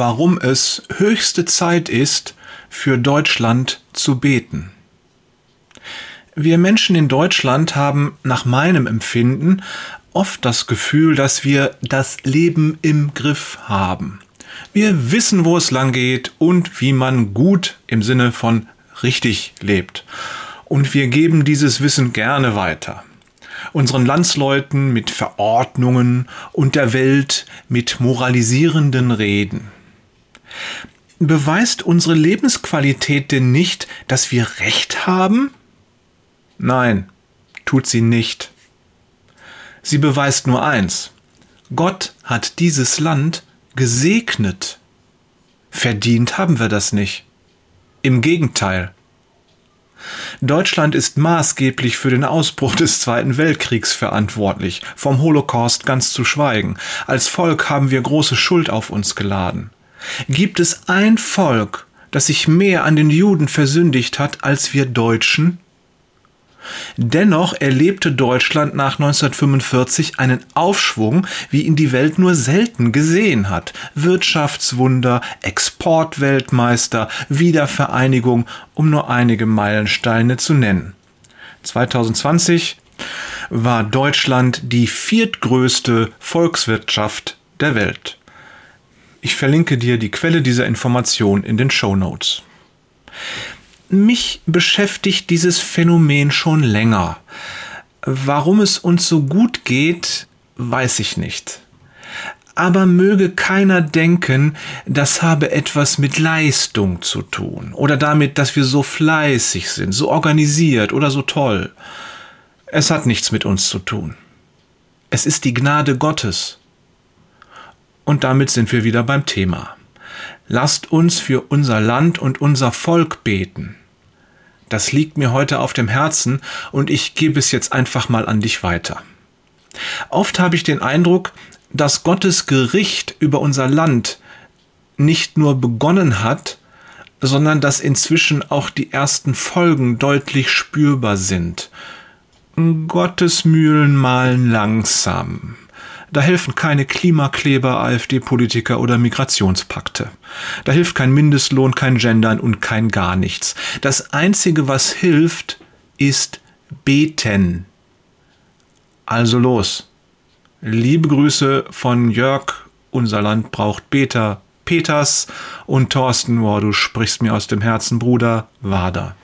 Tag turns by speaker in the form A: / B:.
A: warum es höchste Zeit ist, für Deutschland zu beten. Wir Menschen in Deutschland haben nach meinem Empfinden oft das Gefühl, dass wir das Leben im Griff haben. Wir wissen, wo es lang geht und wie man gut im Sinne von richtig lebt. Und wir geben dieses Wissen gerne weiter. Unseren Landsleuten mit Verordnungen und der Welt mit moralisierenden Reden. Beweist unsere Lebensqualität denn nicht, dass wir Recht haben? Nein, tut sie nicht. Sie beweist nur eins. Gott hat dieses Land gesegnet. Verdient haben wir das nicht. Im Gegenteil. Deutschland ist maßgeblich für den Ausbruch des Zweiten Weltkriegs verantwortlich, vom Holocaust ganz zu schweigen. Als Volk haben wir große Schuld auf uns geladen. Gibt es ein Volk, das sich mehr an den Juden versündigt hat als wir Deutschen? Dennoch erlebte Deutschland nach 1945 einen Aufschwung, wie ihn die Welt nur selten gesehen hat. Wirtschaftswunder, Exportweltmeister, Wiedervereinigung, um nur einige Meilensteine zu nennen. 2020 war Deutschland die viertgrößte Volkswirtschaft der Welt. Ich verlinke dir die Quelle dieser Information in den Show Notes. Mich beschäftigt dieses Phänomen schon länger. Warum es uns so gut geht, weiß ich nicht. Aber möge keiner denken, das habe etwas mit Leistung zu tun oder damit, dass wir so fleißig sind, so organisiert oder so toll. Es hat nichts mit uns zu tun. Es ist die Gnade Gottes. Und damit sind wir wieder beim Thema. Lasst uns für unser Land und unser Volk beten. Das liegt mir heute auf dem Herzen und ich gebe es jetzt einfach mal an dich weiter. Oft habe ich den Eindruck, dass Gottes Gericht über unser Land nicht nur begonnen hat, sondern dass inzwischen auch die ersten Folgen deutlich spürbar sind. Gottes Mühlen malen langsam. Da helfen keine Klimakleber, AfD-Politiker oder Migrationspakte. Da hilft kein Mindestlohn, kein Gendern und kein gar nichts. Das Einzige, was hilft, ist beten. Also los. Liebe Grüße von Jörg, unser Land braucht Beter, Peters und Thorsten, wow, du sprichst mir aus dem Herzen, Bruder, Wader.